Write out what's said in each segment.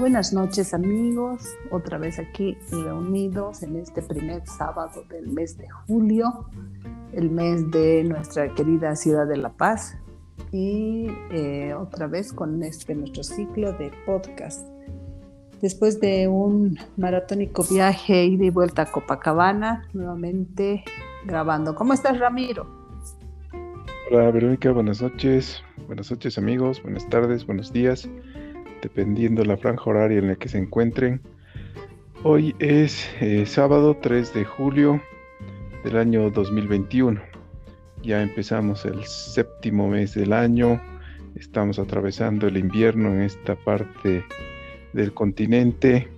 Buenas noches amigos, otra vez aquí reunidos en este primer sábado del mes de julio, el mes de nuestra querida ciudad de La Paz. Y eh, otra vez con este nuestro ciclo de podcast. Después de un maratónico viaje ida y vuelta a Copacabana, nuevamente grabando. ¿Cómo estás Ramiro? Hola Verónica, buenas noches, buenas noches amigos, buenas tardes, buenos días dependiendo la franja horaria en la que se encuentren. Hoy es eh, sábado 3 de julio del año 2021. Ya empezamos el séptimo mes del año. Estamos atravesando el invierno en esta parte del continente.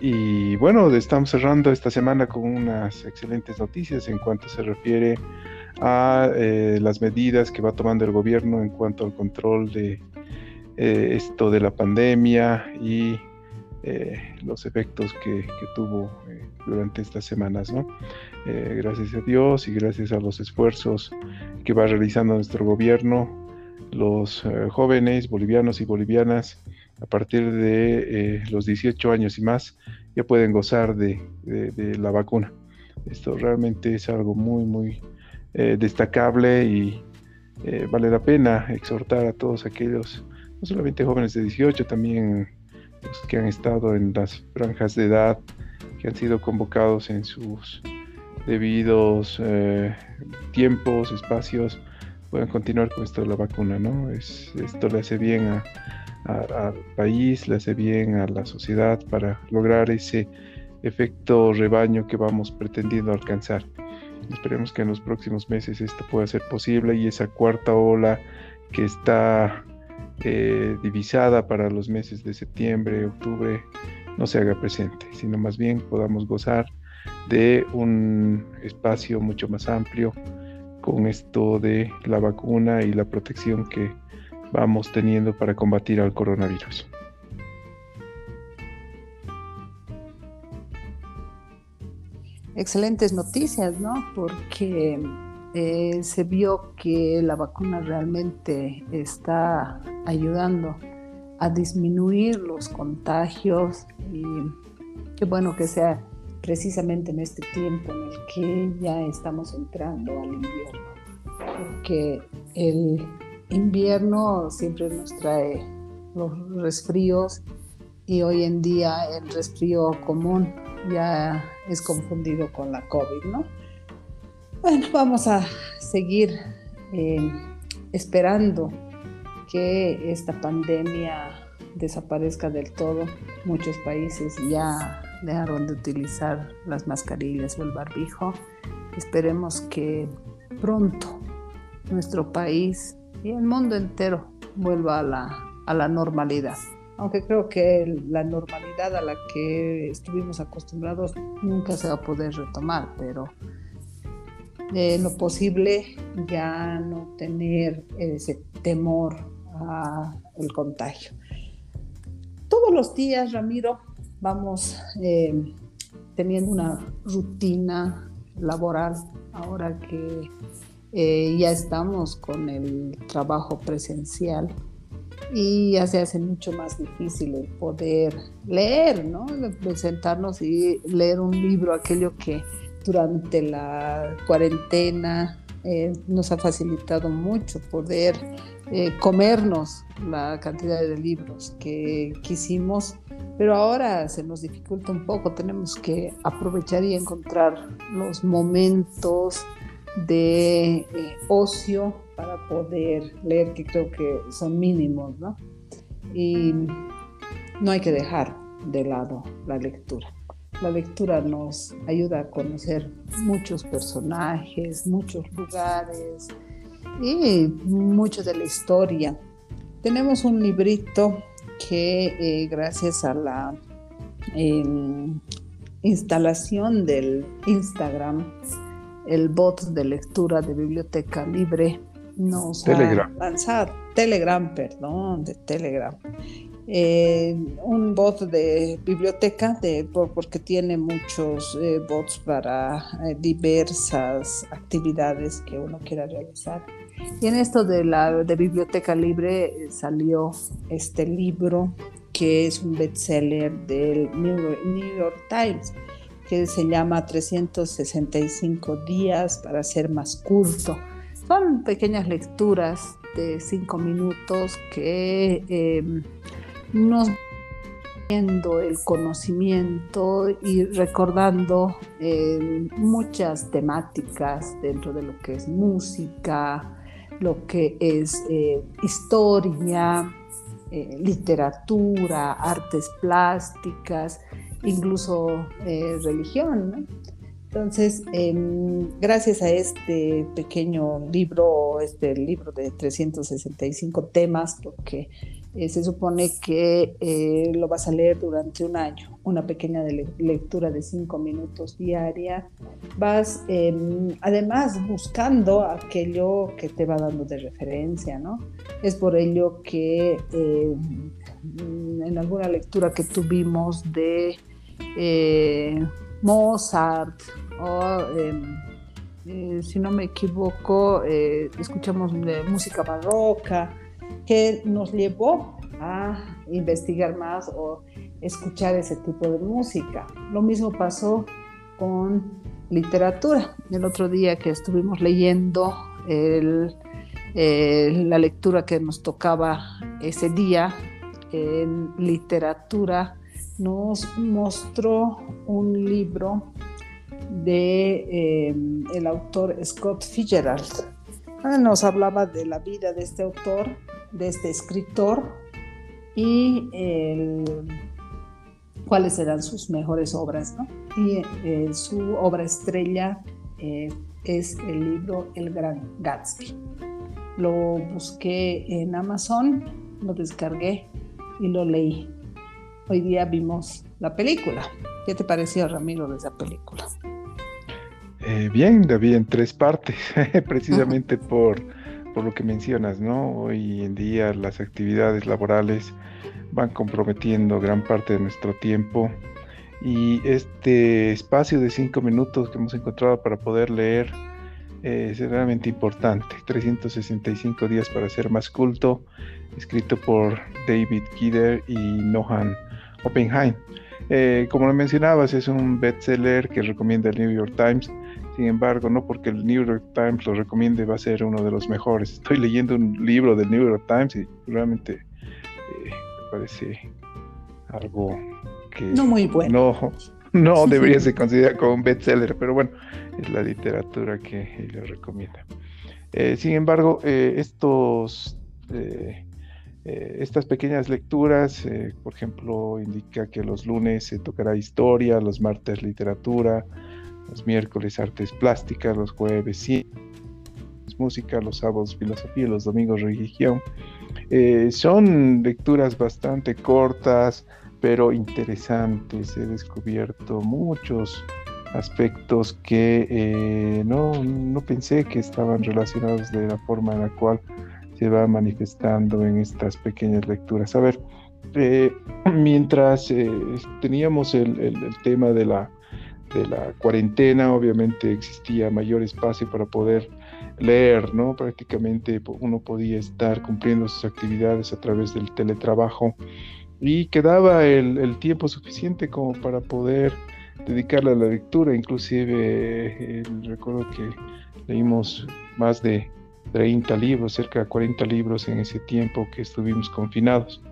Y bueno, estamos cerrando esta semana con unas excelentes noticias en cuanto se refiere a eh, las medidas que va tomando el gobierno en cuanto al control de eh, esto de la pandemia y eh, los efectos que, tuvo eh, durante estas semanas. gracias a Dios y gracias a los esfuerzos que va realizando nuestro gobierno, los jóvenes bolivianos y bolivianas a partir de los 18 años y más ya pueden gozar de, de, la vacuna. Esto realmente es algo muy, muy destacable y vale la pena exhortar a todos aquellos no solamente jóvenes de 18, también los que han estado en las franjas de edad, que han sido convocados en sus debidos eh, tiempos, espacios, puedan continuar con esto de la vacuna, ¿no? Es, esto le hace bien al país, le hace bien a la sociedad para lograr ese efecto rebaño que vamos pretendiendo alcanzar. Esperemos que en los próximos meses esto pueda ser posible y esa cuarta ola que está divisada para los meses de septiembre, octubre, no se haga presente, sino más bien podamos gozar de un espacio mucho más amplio con esto de la vacuna y la protección que vamos teniendo para combatir al coronavirus. Excelentes noticias, ¿no? Porque eh, se vio que la vacuna realmente está ayudando a disminuir los contagios y qué bueno que sea precisamente en este tiempo en el que ya estamos entrando al invierno, porque el invierno siempre nos trae los resfríos y hoy en día el resfrío común ya es confundido con la COVID, ¿no? Bueno, vamos a seguir eh, esperando que esta pandemia desaparezca del todo. Muchos países ya dejaron de utilizar las mascarillas o el barbijo. Esperemos que pronto nuestro país y el mundo entero vuelva a la, a la normalidad. Aunque creo que la normalidad a la que estuvimos acostumbrados nunca se va a poder retomar, pero lo posible ya no tener ese temor al contagio. Todos los días, Ramiro, vamos eh, teniendo una rutina laboral ahora que eh, ya estamos con el trabajo presencial y ya se hace mucho más difícil el poder leer, ¿no? Sentarnos y leer un libro, aquello que durante la cuarentena eh, nos ha facilitado mucho poder eh, comernos la cantidad de libros que quisimos, pero ahora se nos dificulta un poco, tenemos que aprovechar y encontrar los momentos de eh, ocio para poder leer, que creo que son mínimos, ¿no? Y no hay que dejar de lado la lectura. La lectura nos ayuda a conocer muchos personajes, muchos lugares y mucho de la historia. Tenemos un librito que eh, gracias a la em, instalación del Instagram, el bot de lectura de Biblioteca Libre nos ha lanzado, Telegram, perdón, de Telegram, eh, un bot de biblioteca, de, porque tiene muchos eh, bots para eh, diversas actividades que uno quiera realizar. Y en esto de la de biblioteca libre salió este libro que es un bestseller del New York Times que se llama 365 días para ser más curto. Son pequeñas lecturas de cinco minutos que eh, nos viendo el conocimiento y recordando eh, muchas temáticas dentro de lo que es música, lo que es eh, historia, literatura, artes plásticas incluso eh, religión. Entonces, em, gracias a este pequeño libro, este libro de 365 temas, porque eh, se supone que eh, lo vas a leer durante un año, una pequeña lectura de cinco minutos diaria, vas em, además buscando aquello que te va dando de referencia, ¿no? Es por ello que en alguna lectura que tuvimos de eh, Mozart o, em, si no me equivoco, escuchamos música barroca, que nos llevó a investigar más o escuchar ese tipo de música. Lo mismo pasó con literatura. El otro día que estuvimos leyendo la lectura que nos tocaba ese día en literatura nos mostró un libro de eh, el autor Scott Fitzgerald. Ah, nos hablaba de la vida de este autor, de este escritor y cuáles eran sus mejores obras. Y eh, su obra estrella eh, es el libro El Gran Gatsby. Lo busqué en Amazon, lo descargué y lo leí hoy día vimos la película. ¿Qué te pareció, Ramiro, de esa película? Eh, bien, la vi en tres partes, precisamente por, por lo que mencionas, ¿no? Hoy en día las actividades laborales van comprometiendo gran parte de nuestro tiempo y este espacio de cinco minutos que hemos encontrado para poder leer eh, es realmente importante. 365 días para ser más culto, escrito por David Kidder y Nohan Oppenheim. Eh, como lo mencionabas, es un bestseller que recomienda el New York Times. Sin embargo, no porque el New York Times lo recomiende va a ser uno de los mejores. Estoy leyendo un libro del New York Times y realmente eh, me parece algo que no muy bueno. No, no debería ser considerado como un bestseller, pero bueno, es la literatura que él recomienda. Eh, sin embargo, estos eh, estas pequeñas lecturas, eh, por ejemplo, indica que los lunes se tocará historia, los martes literatura, los miércoles artes plásticas, los jueves música, los sábados filosofía, los domingos religión. Eh, son lecturas bastante cortas, pero interesantes. He descubierto muchos aspectos que no, no pensé que estaban relacionados de la forma en la cual se va manifestando en estas pequeñas lecturas. A ver, eh, mientras eh, teníamos el, tema de la, de la cuarentena, obviamente existía mayor espacio para poder leer, ¿no? Prácticamente uno podía estar cumpliendo sus actividades a través del teletrabajo y quedaba el, tiempo suficiente como para poder dedicarle a la lectura, inclusive eh, recuerdo que leímos más de 30 libros, cerca de 40 libros en ese tiempo que estuvimos confinados.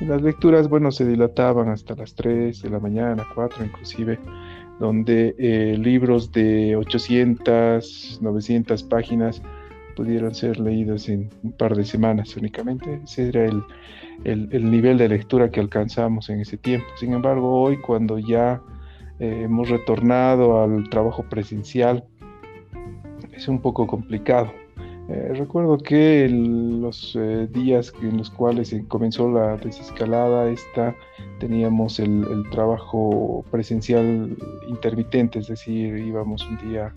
Y las lecturas, bueno, se dilataban hasta las 3 de la mañana, 4 inclusive, donde eh, libros de 800, 900 páginas pudieron ser leídos en un par de semanas únicamente. Ese era el, el, nivel de lectura que alcanzamos en ese tiempo. Sin embargo, hoy cuando ya eh, hemos retornado al trabajo presencial, es un poco complicado eh, recuerdo que los eh, días en los cuales comenzó la desescalada, esta, teníamos el, trabajo presencial intermitente, es decir, íbamos un día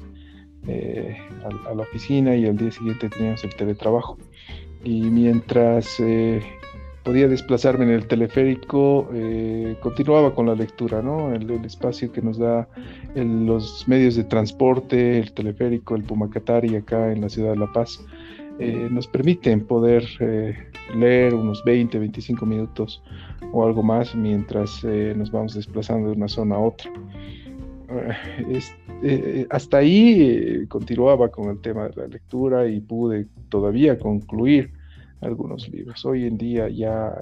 eh, a, la oficina y al día siguiente teníamos el teletrabajo. Y mientras podía desplazarme en el teleférico, eh, continuaba con la lectura, ¿no? El, espacio que nos da los medios de transporte, el teleférico, el Pumacatari acá en la ciudad de La Paz, eh, nos permiten poder eh, leer unos 20, 25 minutos o algo más mientras eh, nos vamos desplazando de una zona a otra. Eh, hasta ahí continuaba con el tema de la lectura y pude todavía concluir algunos libros. Hoy en día ya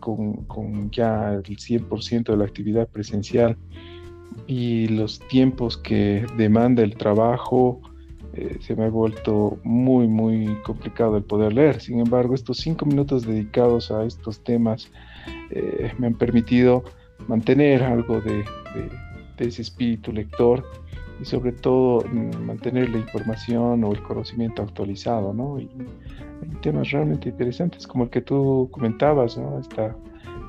con, con, ya el 100% de la actividad presencial y los tiempos que demanda el trabajo, eh, se me ha vuelto muy, muy complicado el poder leer. Sin embargo, estos cinco minutos dedicados a estos temas eh, me han permitido mantener algo de, ese espíritu lector y sobre todo mm, mantener la información o el conocimiento actualizado, ¿no? Y hay temas realmente interesantes como el que tú comentabas, ¿no? Esta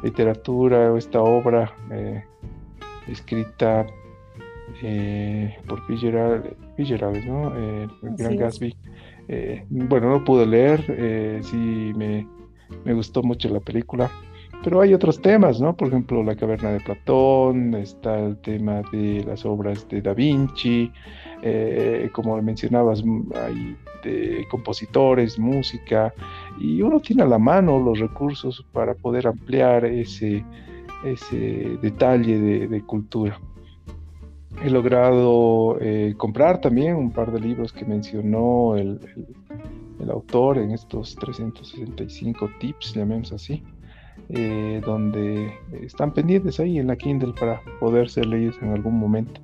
literatura o esta obra eh, escrita eh, por Fitzgerald, ¿no? Eh, el Gran Gatsby. Eh, bueno, no pude leer, sí me, me, gustó mucho la película, pero hay otros temas, ¿no? Por ejemplo, La caverna de Platón, está el tema de las obras de Da Vinci, como mencionabas, hay compositores, música, y uno tiene a la mano los recursos para poder ampliar ese, ese detalle de, cultura. He logrado eh, comprar también un par de libros que mencionó el, autor en estos 365 tips, llamemos así, eh, donde están pendientes ahí en la Kindle para poder ser leídos en algún momento.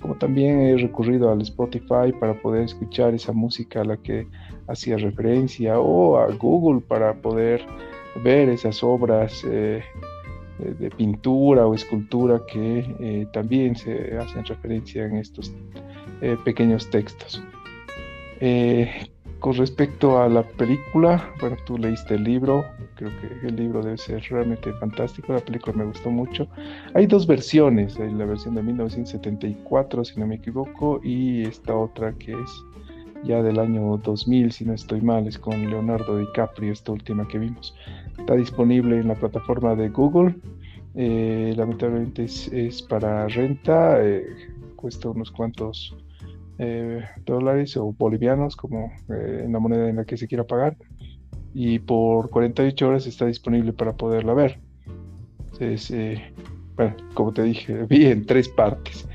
Como también he recurrido al Spotify para poder escuchar esa música a la que hacía referencia o a Google para poder ver esas obras eh, de pintura o escultura que eh, también se hacen referencia en estos eh, pequeños textos. Con respecto a la película, bueno, tú leíste el libro, creo que el libro debe ser realmente fantástico, la película me gustó mucho. Hay dos versiones, hay la versión de 1974, si no me equivoco, y esta otra que es ya del año 2000, si no estoy mal, es con Leonardo DiCaprio, esta última que vimos. Está disponible en la plataforma de Google. Eh, lamentablemente es, para renta, eh, cuesta unos cuantos eh, dólares o bolivianos, como en la moneda en la que se quiera pagar. Y por 48 horas está disponible para poderla ver. Entonces, bueno, como te dije, vi en tres partes,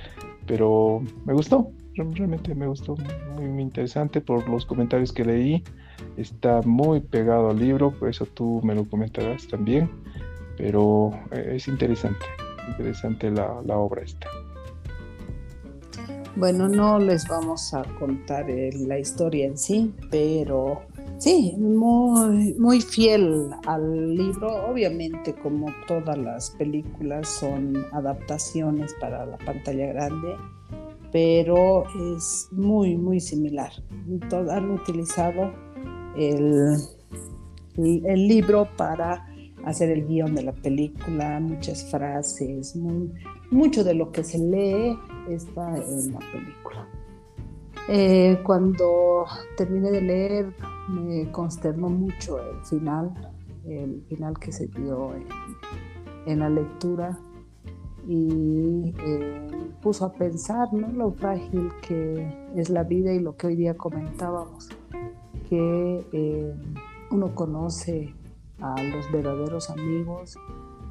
pero me gustó realmente me gustó muy, muy, interesante por los comentarios que leí. Está muy pegado al libro, por eso tú me lo comentarás también. Pero eh, es interesante, interesante la, la obra esta. Bueno, no les vamos a contar la historia en sí, pero sí, muy, muy fiel al libro. Obviamente, como todas las películas, son adaptaciones para la pantalla grande pero es muy, muy similar. han utilizado el, el, libro para hacer el guion de la película, muchas frases, mucho de lo que se lee está en la película. Eh, cuando terminé de leer, me consternó mucho el final, el final que se dio en la lectura y eh, puso a pensar ¿no? lo frágil que es la vida y lo que hoy día comentábamos, que eh, uno conoce a los verdaderos amigos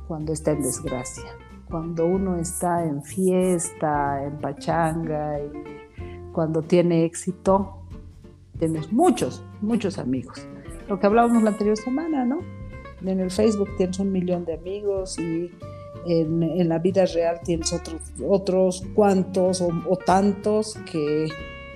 cuando está en desgracia, cuando uno está en fiesta, en pachanga y cuando tiene éxito, tienes muchos, muchos amigos. Lo que hablábamos la anterior semana, ¿no? En el Facebook tienes un millón de amigos y en, la vida real tienes otros, otros cuantos o, tantos que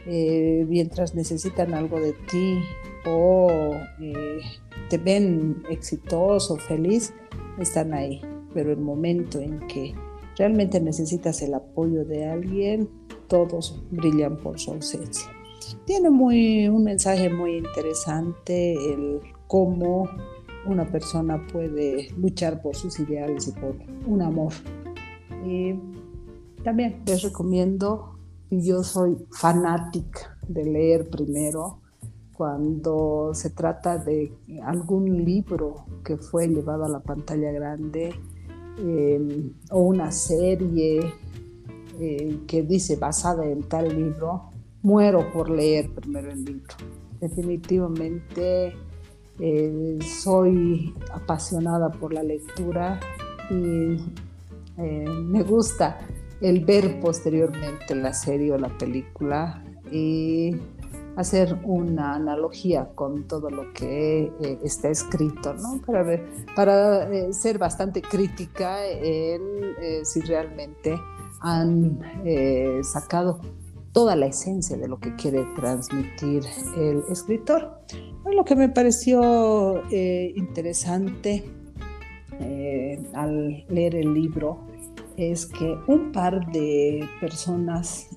eh, mientras necesitan algo de ti o eh, te ven exitoso, feliz, están ahí. Pero el momento en que realmente necesitas el apoyo de alguien, todos brillan por su ausencia. Tiene muy, un mensaje muy interesante el cómo una persona puede luchar por sus ideales y por un amor. Y también les recomiendo, yo soy fanática de leer primero cuando se trata de algún libro que fue llevado a la pantalla grande em, o una serie eh, que dice basada en tal libro, muero por leer primero el libro. Definitivamente Eh, soy apasionada por la lectura y eh, me gusta el ver posteriormente la serie o la película y hacer una analogía con todo lo que eh, está escrito, ¿no? Para, ver, para ser bastante crítica en si realmente han sacado toda la esencia de lo que quiere transmitir el escritor. Lo que me pareció eh, interesante eh, al leer el libro es que un par de personas,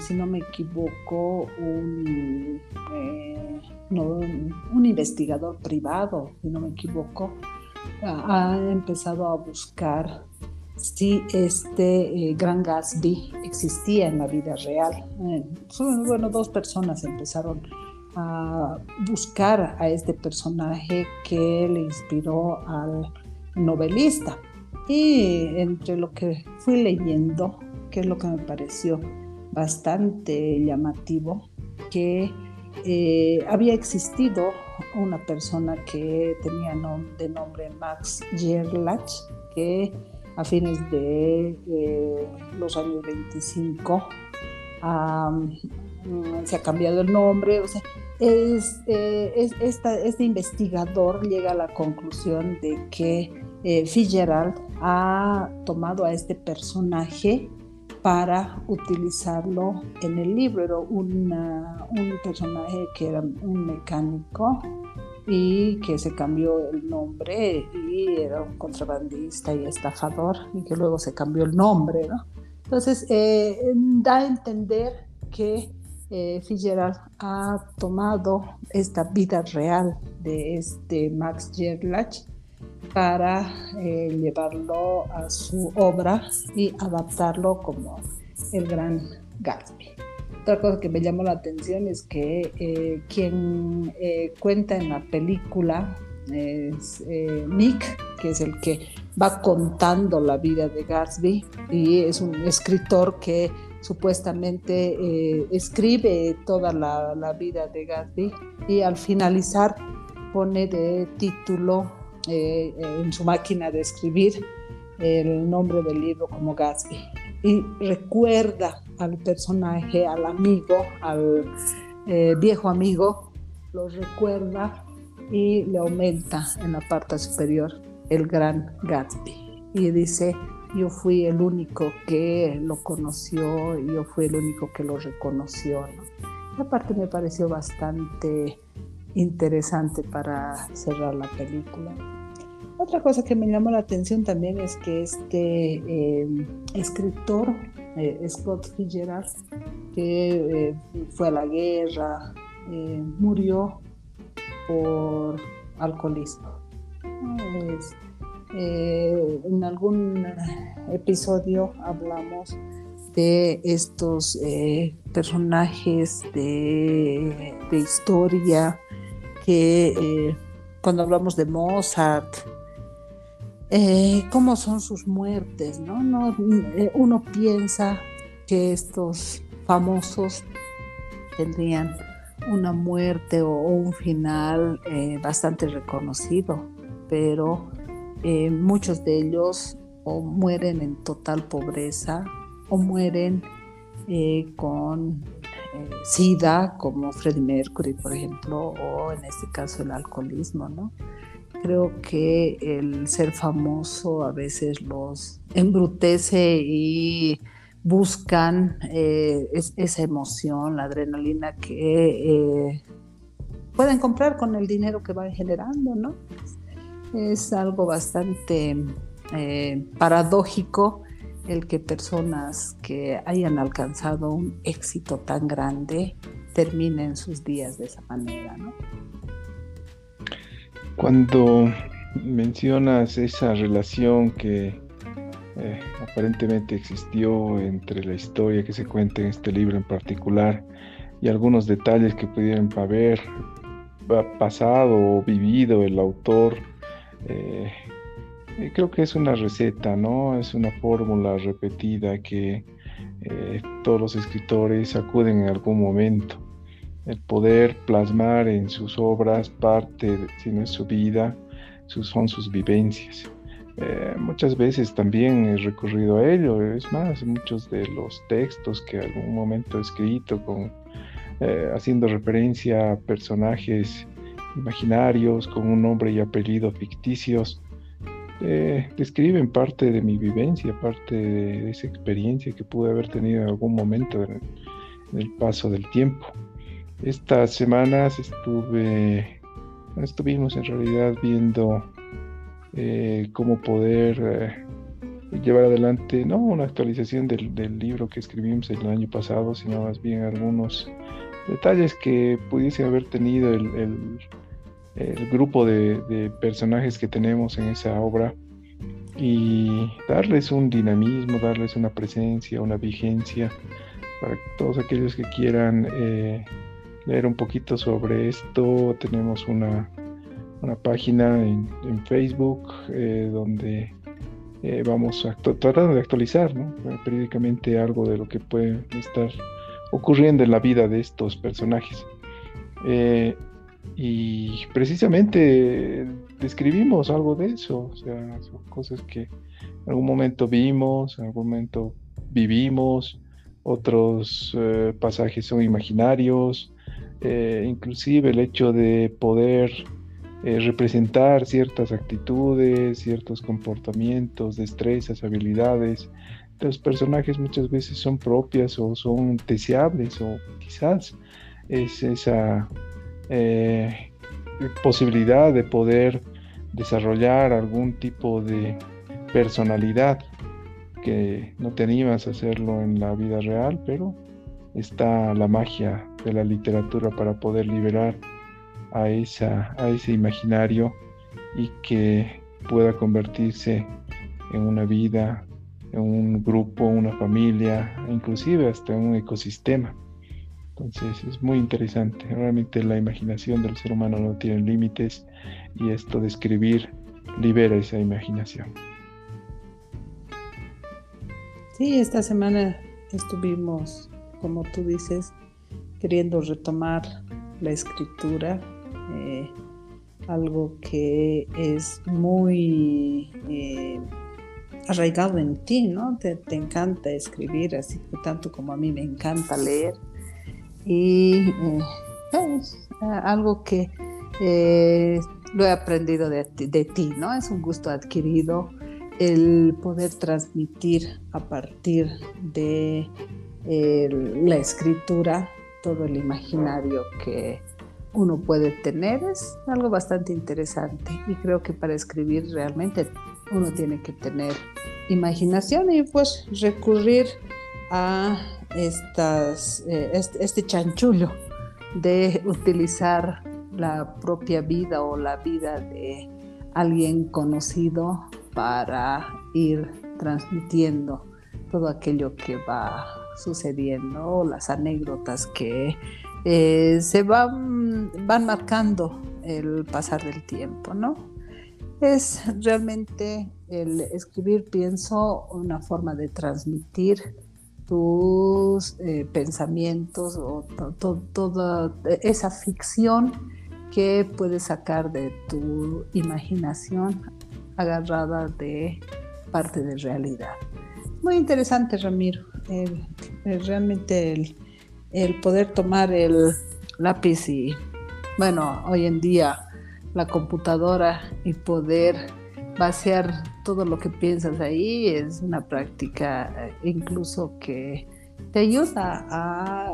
si no me equivoco, un, eh, un, investigador privado, si no me equivoco, ha empezado a buscar si este Gran Gatsby existía en la vida real. bueno, dos personas empezaron a buscar a este personaje que le inspiró al novelista. Y entre lo que fui leyendo, que es lo que me pareció bastante llamativo, que eh, había existido una persona que tenía de nombre Max Gerlach, que a fines de eh, los años 25 Mm, se ha cambiado el nombre, o sea, eh, este investigador llega a la conclusión de que Fitzgerald ha tomado a este personaje para utilizarlo en el libro. Era un personaje que era un mecánico y que se cambió el nombre y era un contrabandista y estafador y que luego se cambió el nombre, ¿no? Entonces, eh, da a entender que eh, Fitzgerald ha tomado esta vida real de este Max Gerlach para eh, llevarlo a su obra y adaptarlo como el gran Gatsby. Otra cosa que me llamó la atención es que eh, quien cuenta en la película es Nick, que es el que va contando la vida de Gatsby y es un escritor que supuestamente eh, escribe toda la, vida de Gatsby y al finalizar pone de título eh, en su máquina de escribir el nombre del libro como Gatsby y recuerda al personaje, al amigo, al eh, viejo amigo, lo recuerda y le aumenta en la parte superior el gran Gatsby y dice yo fui el único que lo conoció, yo fui el único que lo reconoció. ¿no? parte me pareció bastante interesante para cerrar la película. Otra cosa que me llamó la atención también es que este eh, escritor, eh, Scott Fitzgerald, que eh, fue a la guerra, murió por alcoholismo. Eh, en algún episodio hablamos de estos eh, personajes de, historia que eh, cuando hablamos de Mozart, cómo son sus muertes, ¿no? uno piensa que estos famosos tendrían una muerte o un final bastante reconocido, pero eh, muchos de ellos o mueren en total pobreza o mueren eh, con eh, SIDA, como Freddie Mercury, por ejemplo, o en este caso el alcoholismo, ¿no? Creo que el ser famoso a veces los embrutece y buscan esa emoción, la adrenalina que pueden comprar con el dinero que van generando, ¿no? Es algo bastante eh, paradójico el que personas que hayan alcanzado un éxito tan grande terminen sus días de esa manera. Cuando mencionas esa relación que eh, aparentemente existió entre la historia que se cuenta en este libro en particular y algunos detalles que pudieran haber pasado o vivido el autor eh, creo que es una receta, ¿no? Es una fórmula repetida que eh, todos los escritores acuden en algún momento. el poder plasmar en sus obras parte, si no es su vida, son sus vivencias. Eh, muchas veces también he recurrido a ello, es más, muchos de los textos que algún momento he escrito con, eh, haciendo referencia a personajes imaginarios con un nombre y apellido ficticios, eh, describen parte de mi vivencia, parte de esa experiencia que pude haber tenido en algún momento en el paso del tiempo. Estas semanas estuve, estuvimos en realidad viendo eh, cómo poder eh, llevar adelante, no una actualización del, libro que escribimos el año pasado, sino más bien algunos detalles que pudiese haber tenido el, grupo de, personajes que tenemos en esa obra y darles un dinamismo, darles una presencia, una vigencia para todos aquellos que quieran eh, leer un poquito sobre esto, tenemos una, una página en, Facebook eh, donde eh, vamos tratando de actualizar periódicamente algo de lo que puede estar ocurriendo en la vida de estos personajes. Y precisamente describimos algo de eso, o sea, son cosas que en algún momento vimos, en algún momento vivimos, otros eh, pasajes son imaginarios, eh, inclusive el hecho de poder eh, representar ciertas actitudes, ciertos comportamientos, destrezas, habilidades. Los personajes muchas veces son propias o son deseables o quizás es esa posibilidad de poder desarrollar algún tipo de personalidad que no te animas a hacerlo en la vida real, pero está la magia de la literatura para poder liberar a, esa, a ese imaginario y que pueda convertirse en una vida, en un grupo, una familia, inclusive hasta un ecosistema. Entonces es muy interesante. Realmente la imaginación del ser humano no tiene límites y esto de escribir libera esa imaginación. Sí, esta semana estuvimos, como tú dices, queriendo retomar la escritura, eh, algo que es muy eh, arraigado en ti, ¿no? Te, encanta escribir, así que tanto como a mí me encanta leer. Y eh, es algo que lo he aprendido de ti, ¿no? Es un gusto adquirido el poder transmitir a partir de la escritura todo el imaginario que uno puede tener es algo bastante interesante y creo que para escribir realmente uno tiene que tener imaginación y pues recurrir a eh, este, este chanchullo de utilizar la propia vida o la vida de alguien conocido para ir transmitiendo todo aquello que va sucediendo, las anécdotas que eh, se van, van marcando el pasar del tiempo, ¿no? Es realmente el escribir, pienso, una forma de transmitir tus eh, pensamientos o toda esa ficción que puedes sacar de tu imaginación agarrada de parte de realidad. Muy interesante, Ramiro. realmente el, poder tomar el lápiz y, bueno, hoy en día la computadora y poder vaciar todo lo que piensas ahí es una práctica eh, incluso que te ayuda a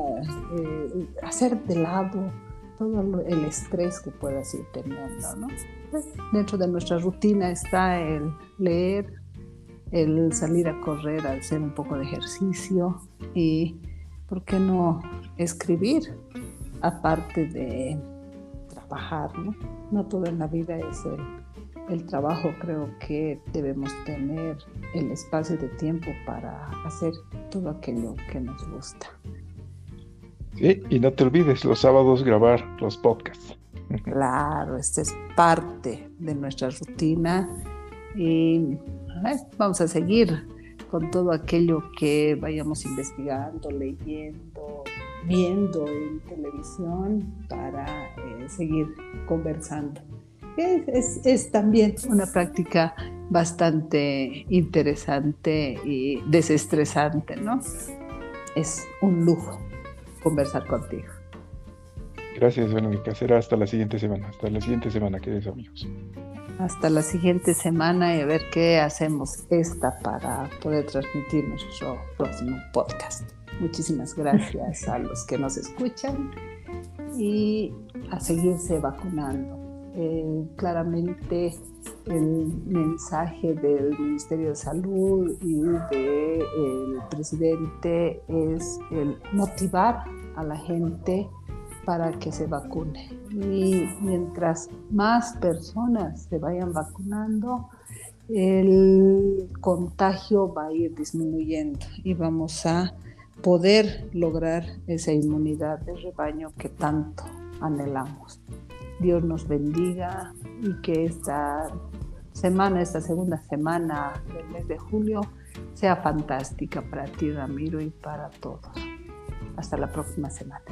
eh, hacer de lado todo el estrés que puedas ir teniendo, ¿no? Dentro de nuestra rutina está el leer, el salir a correr, hacer un poco de ejercicio y, ¿por qué no escribir? Aparte de trabajar, ¿no? No todo en la vida es el, el trabajo, creo que debemos tener el espacio de tiempo para hacer todo aquello que nos gusta. Sí, y no te olvides los sábados grabar los podcasts. Claro, esta es parte de nuestra rutina y vamos a seguir con todo aquello que vayamos investigando, leyendo, viendo en televisión para eh, seguir conversando. Es, también una práctica bastante interesante y desestresante, ¿no? Es un lujo conversar contigo. Gracias, Verónica. Será hasta la siguiente semana. Hasta la siguiente semana, queridos amigos. Hasta la siguiente semana y a ver qué hacemos esta para poder transmitir nuestro próximo podcast. Muchísimas gracias a los que nos escuchan y a seguirse vacunando. Eh, claramente el mensaje del Ministerio de Salud y del presidente es el motivar a la gente para que se vacune. Y mientras más personas se vayan vacunando, el contagio va a ir disminuyendo y vamos a poder lograr esa inmunidad de rebaño que tanto anhelamos. Dios nos bendiga y que esta semana, esta segunda semana del mes de julio, sea fantástica para ti, Ramiro, y para todos. Hasta la próxima semana.